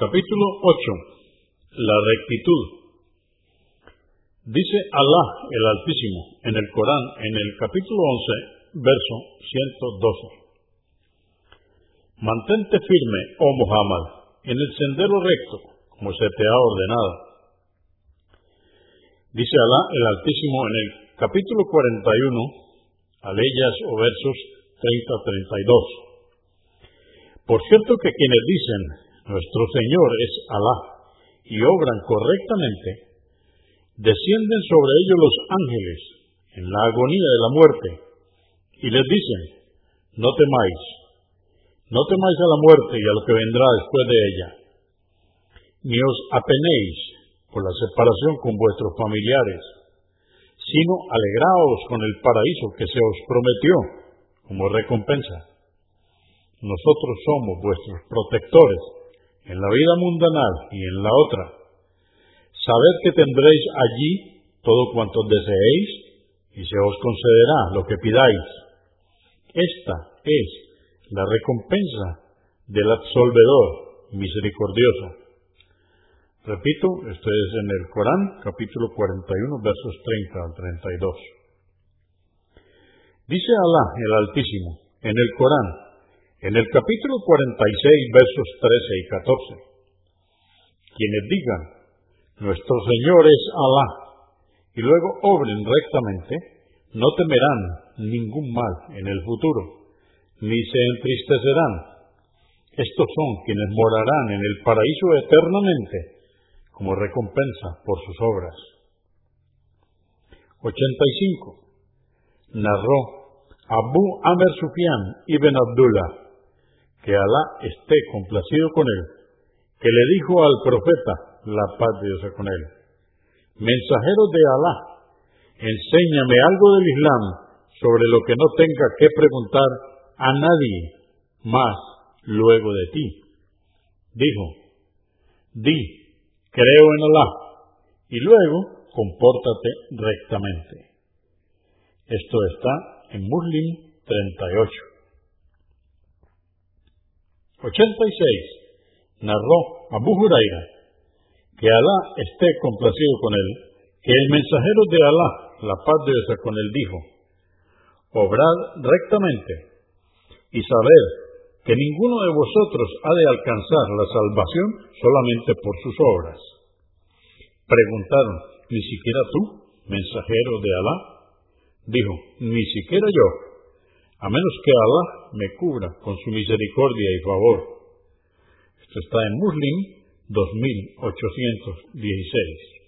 Capítulo 8. La rectitud. Dice Alá el Altísimo en el Corán, en el capítulo 11, verso 112. Mantente firme, oh Muhammad, en el sendero recto, como se te ha ordenado. Dice Alá el Altísimo en el capítulo 41, aleyas o versos 30-32. Por cierto que quienes dicen, nuestro Señor es Alá, y obran correctamente, descienden sobre ellos los ángeles en la agonía de la muerte, y les dicen, no temáis, no temáis a la muerte y a lo que vendrá después de ella, ni os apenéis por la separación con vuestros familiares, sino alegraos con el paraíso que se os prometió como recompensa. Nosotros somos vuestros protectores en la vida mundanal y en la otra. Sabed que tendréis allí todo cuanto deseéis y se os concederá lo que pidáis. Esta es la recompensa del absolvedor misericordioso. Repito, esto es en el Corán, capítulo 41, versos 30 al 32. Dice Alá el Altísimo en el Corán, en el capítulo 46, versos 13 y 14, quienes digan, nuestro Señor es Alá, y luego obren rectamente, no temerán ningún mal en el futuro, ni se entristecerán. Estos son quienes morarán en el paraíso eternamente, como recompensa por sus obras. 85. Narró Abu Amr Sufyan ibn Abdullah que Alá esté complacido con él, que le dijo al profeta, la paz de Dios con él, mensajero de Alá, enséñame algo del Islam sobre lo que no tenga que preguntar a nadie más luego de ti. Dijo, di, creo en Alá, y luego compórtate rectamente. Esto está en Muslim 38. 86. Narró Abu Huraira que Alá esté complacido con él, que el mensajero de Alá, la paz de Dios con él, dijo, obrad rectamente y saber que ninguno de vosotros ha de alcanzar la salvación solamente por sus obras. Preguntaron, ¿ni siquiera tú, mensajero de Alá? Dijo, ni siquiera yo, a menos que Allah me cubra con su misericordia y favor. Esto está en Muslim 2816.